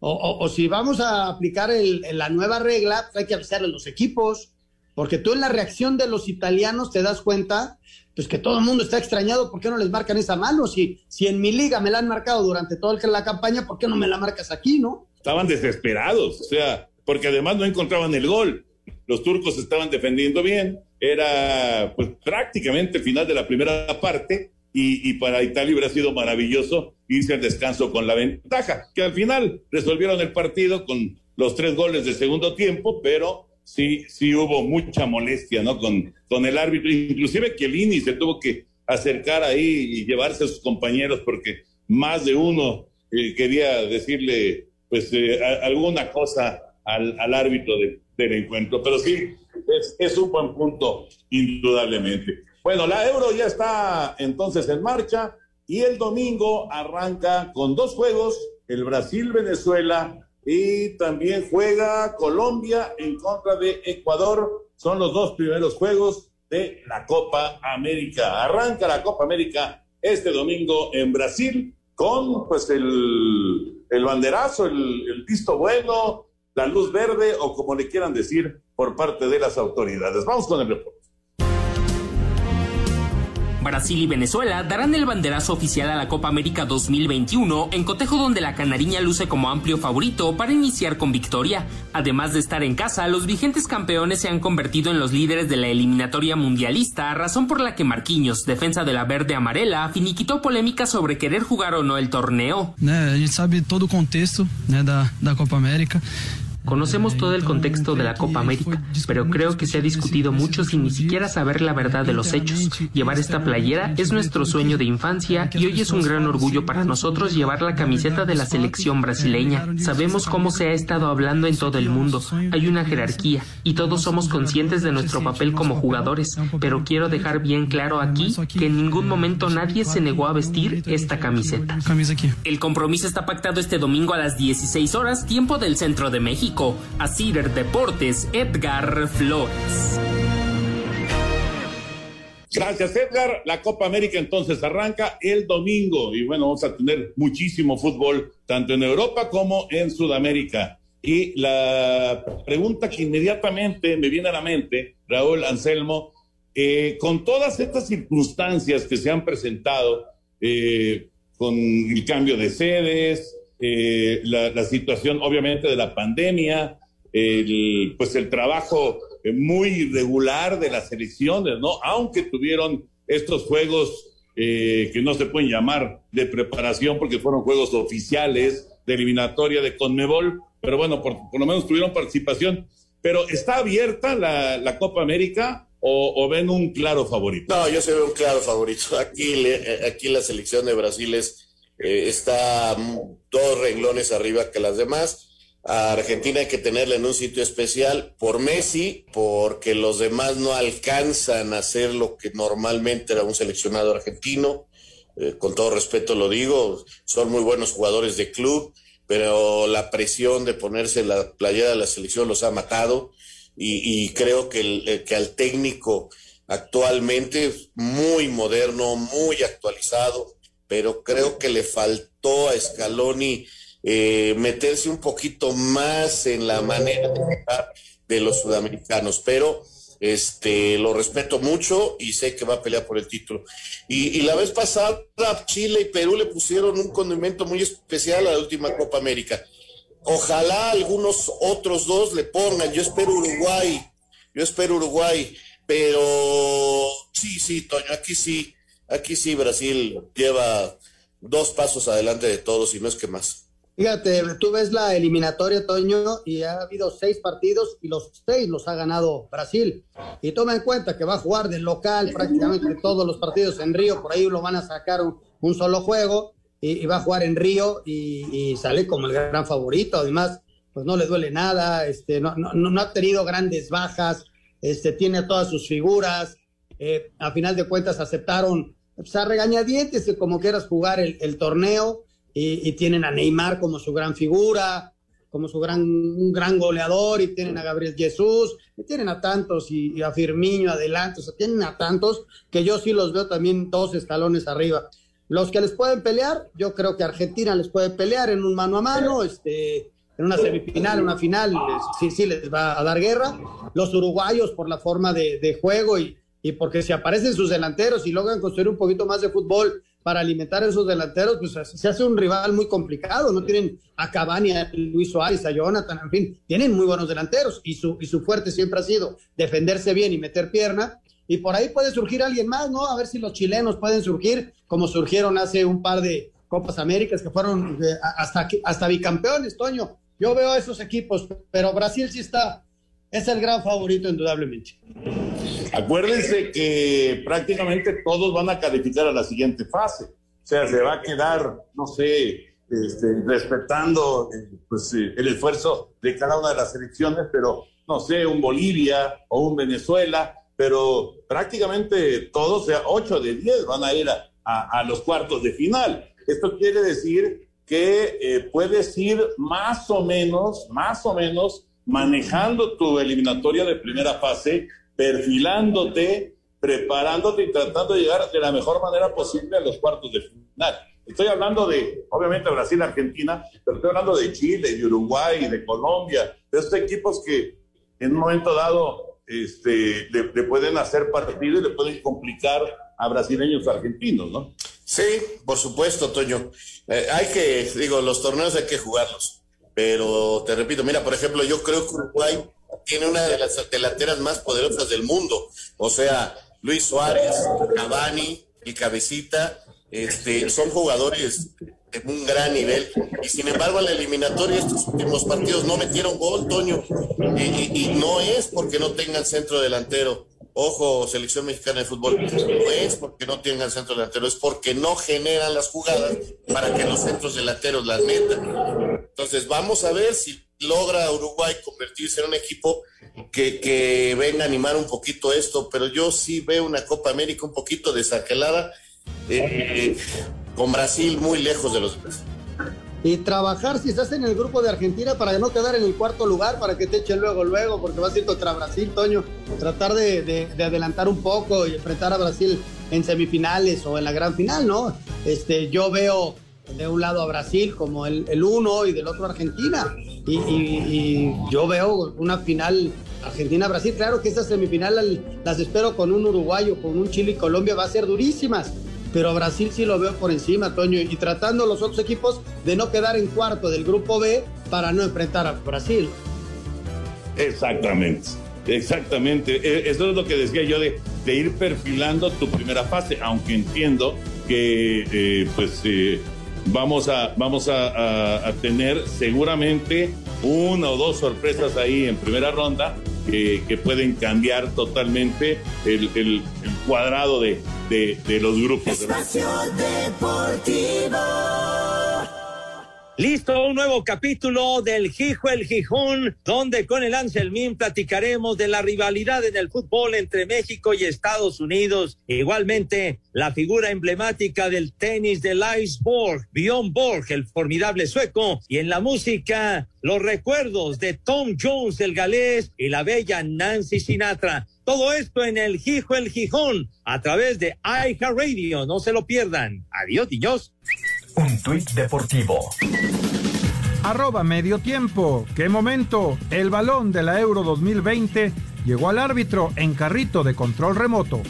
O, o, o, si vamos a aplicar el, la nueva regla, pues hay que avisarle a los equipos. porque tú en la reacción de los italianos te das cuenta, pues que todo el mundo está extrañado, ¿por qué no les marcan esa mano? Si, si en mi liga me la han marcado durante toda la campaña, ¿por qué no me la marcas aquí, no? Estaban desesperados, o sea, porque además no encontraban el gol. Los turcos estaban defendiendo bien, era pues prácticamente el final de la primera parte y, y, para Italia hubiera sido maravilloso irse al descanso con la ventaja, que al final resolvieron el partido con los tres goles de segundo tiempo, pero sí, sí hubo mucha molestia, ¿no? Con, con el árbitro, inclusive Chiellini se tuvo que acercar ahí y llevarse a sus compañeros porque más de uno eh, quería decirle, pues, eh, alguna cosa al, al árbitro de, del encuentro, pero sí, es, es un buen punto, indudablemente. Bueno, la Euro ya está entonces en marcha y el domingo arranca con dos juegos, el Brasil-Venezuela y también juega Colombia en contra de Ecuador. Son los dos primeros juegos de la Copa América. Arranca la Copa América este domingo en Brasil con pues el, el banderazo, el, el visto bueno, la luz verde o como le quieran decir por parte de las autoridades. Vamos con el reporte. Brasil y Venezuela darán el banderazo oficial a la Copa América 2021 en cotejo donde la canariña luce como amplio favorito para iniciar con victoria. Además de estar en casa, los vigentes campeones se han convertido en los líderes de la eliminatoria mundialista, razón por la que Marquinhos, defensa de la verde amarela, finiquitó polémica sobre querer jugar o no el torneo. a gente sabe todo o contexto da, da Copa América. Conocemos todo el contexto de la Copa América, pero creo que se ha discutido mucho sin ni siquiera saber la verdad de los hechos. Llevar esta playera es nuestro sueño de infancia y hoy es un gran orgullo para nosotros llevar la camiseta de la selección brasileña. Sabemos cómo se ha estado hablando en todo el mundo. Hay una jerarquía y todos somos conscientes de nuestro papel como jugadores, pero quiero dejar bien claro aquí que en ningún momento nadie se negó a vestir esta camiseta. El compromiso está pactado este domingo a las 16 horas, tiempo del centro de México. A Cider Deportes, Edgar Flores. Gracias, Edgar. La Copa América entonces arranca el domingo y bueno, vamos a tener muchísimo fútbol, tanto en Europa como en Sudamérica. Y la pregunta que inmediatamente me viene a la mente, Raúl Anselmo, eh, con todas estas circunstancias que se han presentado, eh, con el cambio de sedes, eh, la, situación obviamente de la pandemia, el, pues el trabajo muy irregular de las elecciones, ¿no? Aunque tuvieron estos juegos eh, que no se pueden llamar de preparación porque fueron juegos oficiales de eliminatoria de Conmebol, pero bueno, por, lo menos tuvieron participación. Pero ¿está abierta la, Copa América o, ven un claro favorito? No, yo se veo un claro favorito. Aquí, le, aquí la selección de Brasil es eh, está dos renglones arriba que las demás. A Argentina hay que tenerla en un sitio especial por Messi, porque los demás no alcanzan a hacer lo que normalmente era un seleccionado argentino. Eh, con todo respeto lo digo, son muy buenos jugadores de club, pero la presión de ponerse la playera de la selección los ha matado y, y creo que, el, que al técnico actualmente muy moderno, muy actualizado, pero creo que le faltó a Scaloni eh, meterse un poquito más en la manera de jugar de los sudamericanos, pero este lo respeto mucho y sé que va a pelear por el título. Y, y, la vez pasada Chile y Perú le pusieron un condimento muy especial a la última Copa América. Ojalá algunos otros dos le pongan. Yo espero Uruguay, yo espero Uruguay, pero sí, sí, Toño, aquí sí Aquí sí, Brasil lleva dos pasos adelante de todos y no es que más. Fíjate, tú ves la eliminatoria, Toño, y ha habido seis partidos y los seis los ha ganado Brasil. Y toma en cuenta que va a jugar de local prácticamente todos los partidos en Río, por ahí lo van a sacar un, solo juego y, va a jugar en Río y, sale como el gran favorito. Además, pues no le duele nada, este, no, no, no ha tenido grandes bajas, este, tiene todas sus figuras. Eh, a final de cuentas aceptaron pues a regañadientes que como quieras jugar el, torneo y, tienen a Neymar como su gran figura, como su gran, un gran goleador y tienen a Gabriel Jesús, y tienen a tantos y, a Firmiño adelante, o sea, tienen a tantos que yo sí los veo también dos escalones arriba. Los que les pueden pelear, yo creo que Argentina les puede pelear en un mano a mano, este, en una semifinal, una final, sí, sí les va a dar guerra. Los uruguayos por la forma de juego y, y porque si aparecen sus delanteros y logran construir un poquito más de fútbol para alimentar a esos delanteros, pues se hace un rival muy complicado. No tienen a Cavani, a Luis Suárez, a Jonathan, en fin, tienen muy buenos delanteros y su, y su fuerte siempre ha sido defenderse bien y meter pierna. Y por ahí puede surgir alguien más, ¿no? A ver si los chilenos pueden surgir como surgieron hace un par de Copas Américas que fueron eh, hasta, hasta bicampeones, Toño. Yo veo a esos equipos, pero Brasil sí está, es el gran favorito indudablemente. Acuérdense que prácticamente todos van a calificar a la siguiente fase. O sea, se va a quedar, no sé, este, respetando eh, pues, el esfuerzo de cada una de las selecciones, pero no sé, un Bolivia o un Venezuela, pero prácticamente todos, o sea, 8 de 10 van a ir a, a, a los cuartos de final. Esto quiere decir que eh, puedes ir más o menos, más o menos manejando tu eliminatoria de primera fase, perfilándote, preparándote y tratando de llegar de la mejor manera posible a los cuartos de final. Estoy hablando de, obviamente, Brasil, Argentina, pero estoy hablando de Chile, de Uruguay, de Colombia, de estos equipos que en un momento dado este, le, pueden hacer partido y le pueden complicar a brasileños o argentinos, ¿no? Sí, por supuesto, Toño. Eh, hay que, digo, los torneos hay que jugarlos. Pero te repito, mira, por ejemplo, yo creo que Uruguay tiene una de las delanteras más poderosas del mundo. O sea, Luis Suárez, Cavani, y Cabecita, este, son jugadores de un gran nivel. Y sin embargo, en la eliminatoria, estos últimos partidos no metieron gol, Toño. Y, y- y no es porque no tengan centro delantero. Ojo, selección mexicana de fútbol, no es porque no tengan centro delantero, es porque no generan las jugadas para que los centros delanteros las metan. Entonces, vamos a ver si logra Uruguay convertirse en un equipo que, que venga a animar un poquito esto, pero yo sí veo una Copa América un poquito desaquelada, eh, con Brasil muy lejos de los demás. Y trabajar si estás en el grupo de Argentina para no quedar en el cuarto lugar, para que te echen luego, luego, porque vas a ir contra Brasil, Toño. Tratar de, de- de adelantar un poco y enfrentar a Brasil en semifinales o en la gran final, ¿no? Este, yo veo de un lado a Brasil como el, uno y del otro Argentina. Y, y- yo veo una final Argentina-Brasil. Claro que esa semifinal al- las espero con un uruguayo, con un Chile y Colombia, va a ser durísimas pero Brasil sí lo veo por encima, Toño, y tratando los otros equipos de no quedar en cuarto del grupo B para no enfrentar a Brasil. Exactamente, exactamente. E- Eso es lo que decía yo de, ir perfilando tu primera fase, aunque entiendo que eh, pues eh, vamos a vamos a tener seguramente una o dos sorpresas ahí en primera ronda que, pueden cambiar totalmente el, cuadrado de, de- de los grupos. Espacio Deportivo. Listo, un nuevo capítulo del Gijo el Gijón, donde con el Anselmín platicaremos de la rivalidad en el fútbol entre México y Estados Unidos. Igualmente, la figura emblemática del tenis del Iceborg, Bjorn Borg, el formidable sueco. Y en la música, los recuerdos de Tom Jones, el galés, y la bella Nancy Sinatra. Todo esto en el Gijo el Gijón, a través de iHeartRadio. No se lo pierdan. Adiós, niños. Un tuit deportivo. Arroba medio tiempo. ¿Qué momento? El balón de la Euro 2020 llegó al árbitro en carrito de control remoto.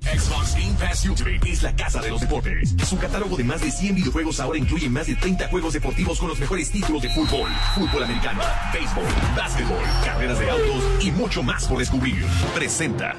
Xbox Game Pass Ultimate es la casa de los deportes. Su catálogo de más de 100 videojuegos ahora incluye más de 30 juegos deportivos con los mejores títulos de fútbol, fútbol americano, béisbol, básquetbol, carreras de autos y mucho más por descubrir. Presenta.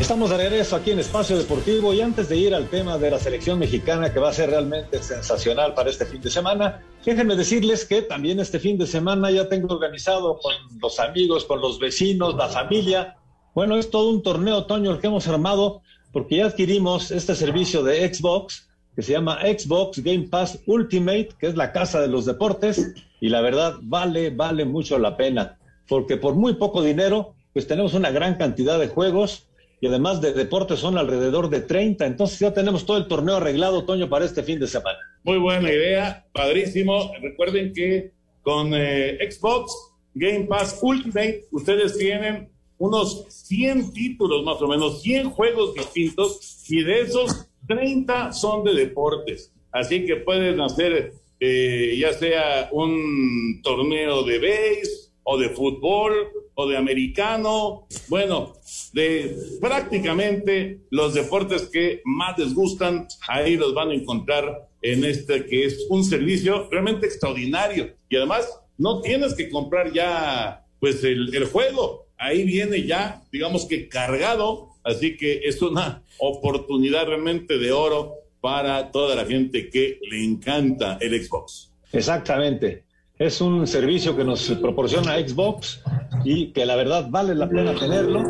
Estamos de regreso aquí en Espacio Deportivo y antes de ir al tema de la selección mexicana que va a ser realmente sensacional para este fin de semana, déjenme decirles que también este fin de semana ya tengo organizado con los amigos, con los vecinos, la familia. Bueno, es todo un torneo otoño el que hemos armado porque ya adquirimos este servicio de Xbox que se llama Xbox Game Pass Ultimate, que es la casa de los deportes y la verdad vale, vale mucho la pena porque por muy poco dinero pues tenemos una gran cantidad de juegos y además de deportes son alrededor de 30, entonces ya tenemos todo el torneo arreglado, Toño, para este fin de semana. Muy buena idea, padrísimo. Recuerden que con eh, Xbox Game Pass Ultimate ustedes tienen unos 100 títulos más o menos, 100 juegos distintos y de esos 30 son de deportes. Así que pueden hacer eh, ya sea un torneo de base o de fútbol o de americano, bueno, de prácticamente los deportes que más les gustan, ahí los van a encontrar en este que es un servicio realmente extraordinario y además no tienes que comprar ya pues el, el juego, ahí viene ya digamos que cargado, así que es una oportunidad realmente de oro para toda la gente que le encanta el Xbox. Exactamente. Es un servicio que nos proporciona Xbox y que la verdad vale la pena tenerlo.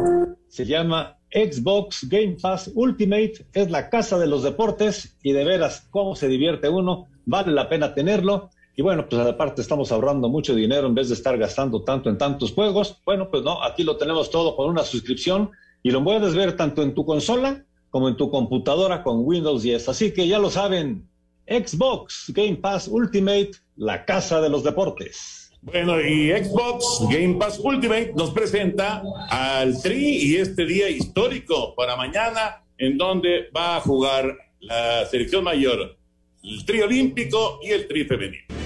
Se llama Xbox Game Pass Ultimate. Es la casa de los deportes y de veras cómo se divierte uno. Vale la pena tenerlo. Y bueno, pues aparte estamos ahorrando mucho dinero en vez de estar gastando tanto en tantos juegos. Bueno, pues no, aquí lo tenemos todo con una suscripción y lo puedes ver tanto en tu consola como en tu computadora con Windows 10. Así que ya lo saben, Xbox Game Pass Ultimate, la casa de los deportes. Bueno, y Xbox Game Pass Ultimate nos presenta al Tri y este día histórico para mañana, en donde va a jugar la selección mayor, el Tri Olímpico y el Tri Femenino.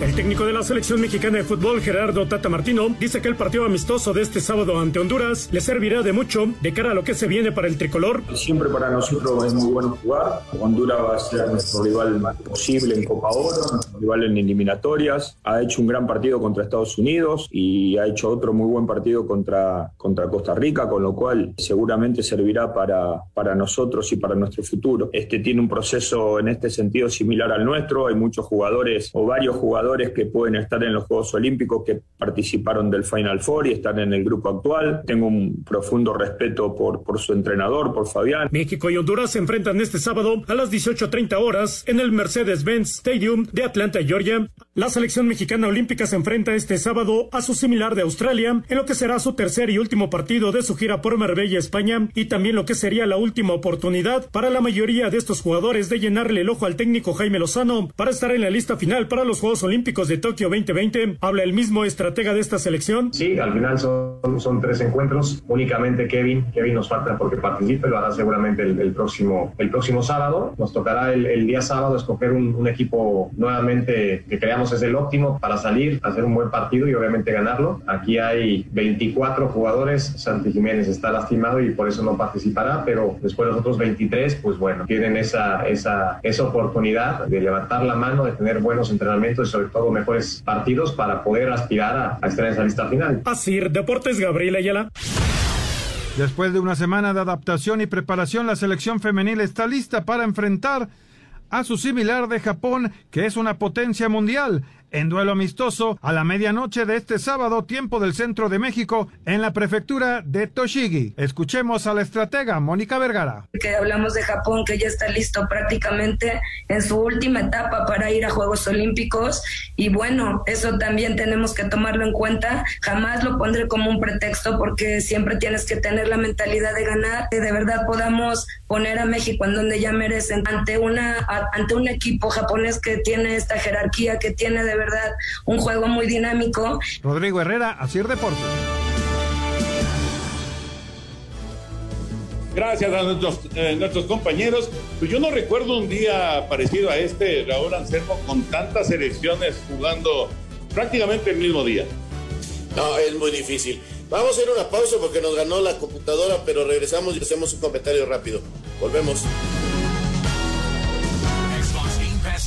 El técnico de la selección mexicana de fútbol, Gerardo Tata Martino, dice que el partido amistoso de este sábado ante Honduras le servirá de mucho de cara a lo que se viene para el tricolor. Siempre para nosotros es muy bueno jugar. Honduras va a ser nuestro rival más posible en Copa Oro, nuestro rival en eliminatorias. Ha hecho un gran partido contra Estados Unidos y ha hecho otro muy buen partido contra, contra Costa Rica, con lo cual seguramente servirá para, para nosotros y para nuestro futuro. Este tiene un proceso en este sentido similar al nuestro. Hay muchos jugadores o varios jugadores que pueden estar en los Juegos Olímpicos que participaron del Final Four y están en el grupo actual. Tengo un profundo respeto por, por su entrenador, por Fabián. México y Honduras se enfrentan este sábado a las 18.30 horas en el Mercedes-Benz Stadium de Atlanta, Georgia. La selección mexicana olímpica se enfrenta este sábado a su similar de Australia en lo que será su tercer y último partido de su gira por Marbella, España, y también lo que sería la última oportunidad para la mayoría de estos jugadores de llenarle el ojo al técnico Jaime Lozano para estar en la lista final para los Juegos Olímpicos de Tokio 2020. ¿Habla el mismo estratega de esta selección? Sí, al final son, son tres encuentros. Únicamente Kevin. Kevin nos falta porque participe, lo hará seguramente el, el próximo, el próximo sábado. Nos tocará el, el día sábado escoger un, un, equipo nuevamente que creamos es el óptimo para salir, hacer un buen partido y obviamente ganarlo. Aquí hay 24 jugadores. Santi Jiménez está lastimado y por eso no participará, pero después los otros 23, pues bueno, tienen esa, esa, esa oportunidad de levantar la mano, de tener buenos entrenamientos y sobre todo mejores partidos para poder aspirar a, a estar en esa lista final. Así, Deportes Gabriel Ayala. Después de una semana de adaptación y preparación, la selección femenil está lista para enfrentar a su similar de Japón, que es una potencia mundial en duelo amistoso a la medianoche de este sábado, tiempo del centro de México, en la prefectura de Toshigi. Escuchemos a la estratega Mónica Vergara. Que hablamos de Japón, que ya está listo prácticamente en su última etapa para ir a Juegos Olímpicos. Y bueno, eso también tenemos que tomarlo en cuenta. Jamás lo pondré como un pretexto porque siempre tienes que tener la mentalidad de ganar, que de verdad podamos poner a México en donde ya merecen ante una ante un equipo japonés que tiene esta jerarquía, que tiene de verdad verdad un juego muy dinámico. Rodrigo Herrera, Asir Deportes. Gracias a nuestros, eh, nuestros compañeros. Pues yo no recuerdo un día parecido a este, Raúl Anselmo, con tantas elecciones jugando prácticamente el mismo día. No, es muy difícil. Vamos a hacer una pausa porque nos ganó la computadora, pero regresamos y hacemos un comentario rápido. Volvemos.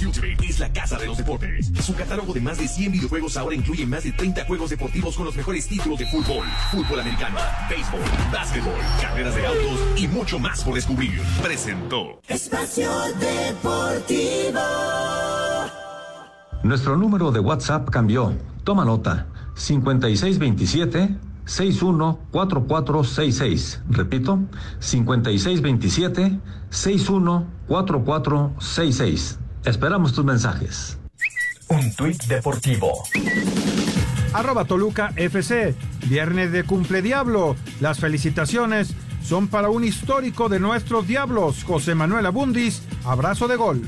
Ultimate es la casa de los deportes. Su catálogo de más de 100 videojuegos ahora incluye más de 30 juegos deportivos con los mejores títulos de fútbol, fútbol americano, béisbol, básquetbol, carreras de autos y mucho más por descubrir. Presentó Espacio Deportivo. Nuestro número de WhatsApp cambió. Toma nota. 5627 614466. Repito, 5627 614466. Esperamos tus mensajes. Un tuit deportivo. Arroba Toluca FC. Viernes de cumple diablo. Las felicitaciones son para un histórico de nuestros diablos, José Manuel Abundis. Abrazo de gol.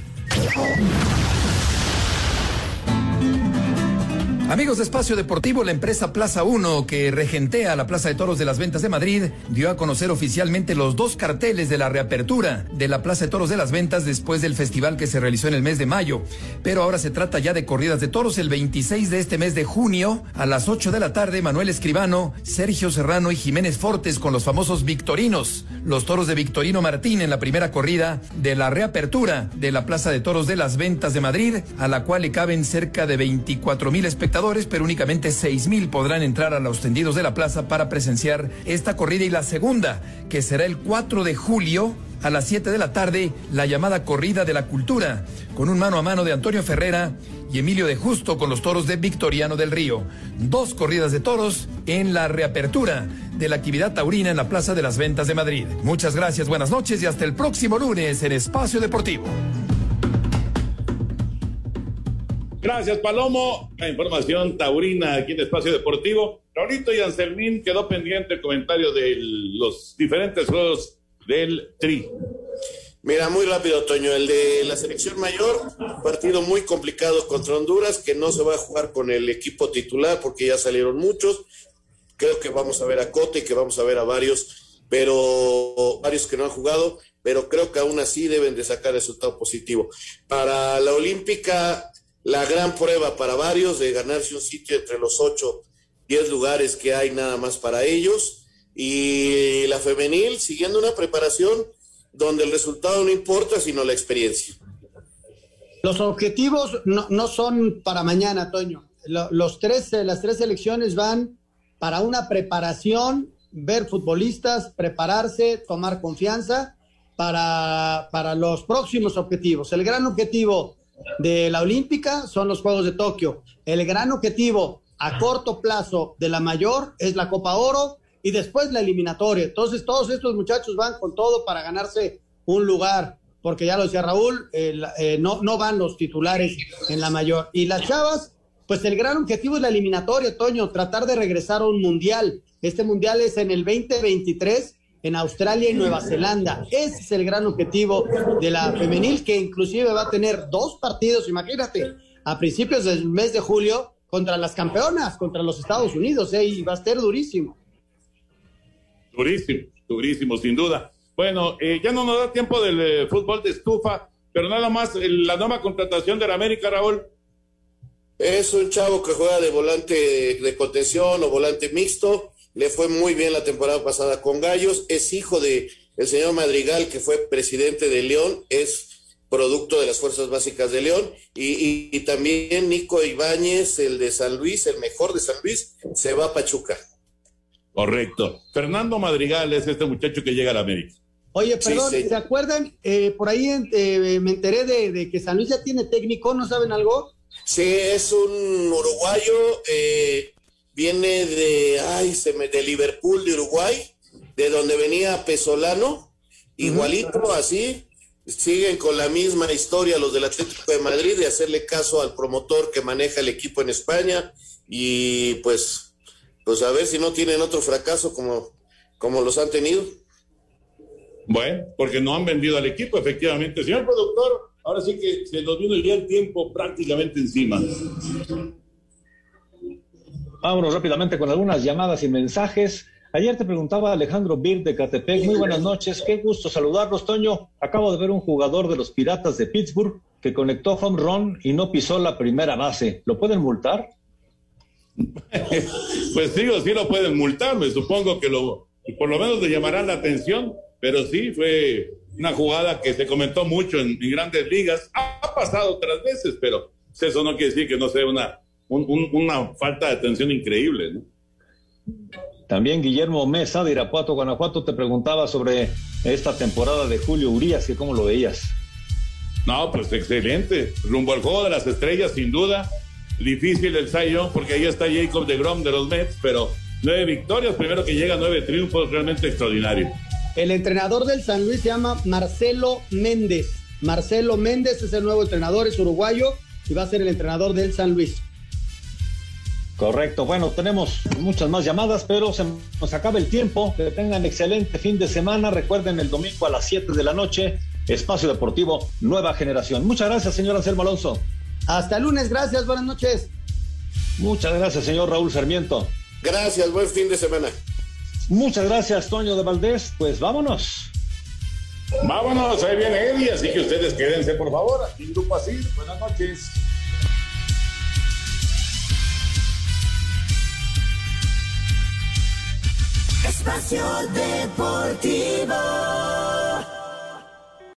Amigos de Espacio Deportivo, la empresa Plaza 1, que regentea la Plaza de Toros de las Ventas de Madrid, dio a conocer oficialmente los dos carteles de la reapertura de la Plaza de Toros de las Ventas después del festival que se realizó en el mes de mayo. Pero ahora se trata ya de corridas de toros el 26 de este mes de junio a las 8 de la tarde. Manuel Escribano, Sergio Serrano y Jiménez Fortes con los famosos victorinos. Los toros de Victorino Martín en la primera corrida de la reapertura de la Plaza de Toros de las Ventas de Madrid, a la cual le caben cerca de 24 mil espectadores pero únicamente seis mil podrán entrar a los tendidos de la plaza para presenciar esta corrida y la segunda, que será el 4 de julio a las 7 de la tarde, la llamada Corrida de la Cultura, con un mano a mano de Antonio Ferrera y Emilio de Justo con los toros de Victoriano del Río. Dos corridas de toros en la reapertura de la actividad taurina en la Plaza de las Ventas de Madrid. Muchas gracias, buenas noches y hasta el próximo lunes en Espacio Deportivo. Gracias, Palomo. La información taurina aquí en Espacio Deportivo. Raulito y Anselmín quedó pendiente el comentario de los diferentes juegos del Tri. Mira, muy rápido, Toño. El de la selección mayor, partido muy complicado contra Honduras, que no se va a jugar con el equipo titular porque ya salieron muchos. Creo que vamos a ver a Cote y que vamos a ver a varios, pero varios que no han jugado, pero creo que aún así deben de sacar resultado positivo. Para la Olímpica, la gran prueba para varios de ganarse un sitio entre los ocho, diez lugares que hay nada más para ellos. Y la femenil siguiendo una preparación donde el resultado no importa, sino la experiencia. Los objetivos no, son para mañana, Toño. Los tres, las tres elecciones van para una preparación, ver futbolistas, prepararse, tomar confianza para, para los próximos objetivos. El gran objetivo de la Olímpica son los Juegos de Tokio. El gran objetivo a corto plazo de la mayor es la Copa Oro y después la eliminatoria. Entonces todos estos muchachos van con todo para ganarse un lugar, porque ya lo decía Raúl, eh, no, no van los titulares en la mayor. Y las chavas, pues el gran objetivo es la eliminatoria, Toño, tratar de regresar a un mundial. Este mundial es en el 2023 en Australia y Nueva Zelanda. Ese es el gran objetivo de la femenil, que inclusive va a tener dos partidos, imagínate, a principios del mes de julio contra las campeonas, contra los Estados Unidos, ¿eh? y va a ser durísimo. Durísimo, durísimo, sin duda. Bueno, eh, ya no nos da tiempo del eh, fútbol de estufa, pero nada más la nueva contratación de la América, Raúl. Es un chavo que juega de volante de contención o volante mixto le fue muy bien la temporada pasada con Gallos, es hijo de el señor Madrigal, que fue presidente de León, es producto de las fuerzas básicas de León, y, también Nico Ibáñez, el de San Luis, el mejor de San Luis, se va a Pachuca. Correcto. Fernando Madrigal es este muchacho que llega a la América. Oye, perdón, ¿se acuerdan? Eh, por ahí eh, me enteré de, de, que San Luis ya tiene técnico, ¿no saben algo? Sí, es un uruguayo, eh, viene de, ay, se me, de Liverpool, de Uruguay, de donde venía Pesolano, igualito así, siguen con la misma historia los del Atlético de Madrid de hacerle caso al promotor que maneja el equipo en España y pues, pues a ver si no tienen otro fracaso como, como los han tenido. Bueno, porque no han vendido al equipo, efectivamente. Señor productor, ahora sí que se nos vino ya el tiempo prácticamente encima. Vámonos rápidamente con algunas llamadas y mensajes. Ayer te preguntaba Alejandro Bir de Catepec. Muy buenas noches, qué gusto saludarlos, Toño. Acabo de ver un jugador de los Piratas de Pittsburgh que conectó home run y no pisó la primera base. ¿Lo pueden multar? pues sí, sí lo pueden multar. Me supongo que lo, por lo menos le llamarán la atención. Pero sí, fue una jugada que se comentó mucho en grandes ligas. Ha pasado otras veces, pero eso no quiere decir que no sea una una falta de atención increíble. ¿no? También Guillermo Mesa de Irapuato, Guanajuato, te preguntaba sobre esta temporada de Julio Urias, que cómo lo veías. No, pues excelente. Rumbo al juego de las estrellas, sin duda. Difícil el Sayo, porque ahí está Jacob de Grom de los Mets, pero nueve victorias, primero que llega, nueve triunfos, realmente extraordinario. El entrenador del San Luis se llama Marcelo Méndez. Marcelo Méndez es el nuevo entrenador, es uruguayo y va a ser el entrenador del San Luis. Correcto. Bueno, tenemos muchas más llamadas, pero se nos acaba el tiempo. Que tengan excelente fin de semana. Recuerden el domingo a las 7 de la noche, Espacio Deportivo Nueva Generación. Muchas gracias, señor Anselmo Alonso. Hasta el lunes. Gracias. Buenas noches. Muchas gracias, señor Raúl Sarmiento. Gracias, buen fin de semana. Muchas gracias, Toño de Valdés. Pues vámonos. Vámonos, ahí viene Eddie, así que ustedes quédense, por favor, aquí en Grupo Así. Buenas noches. Espacio Deportivo.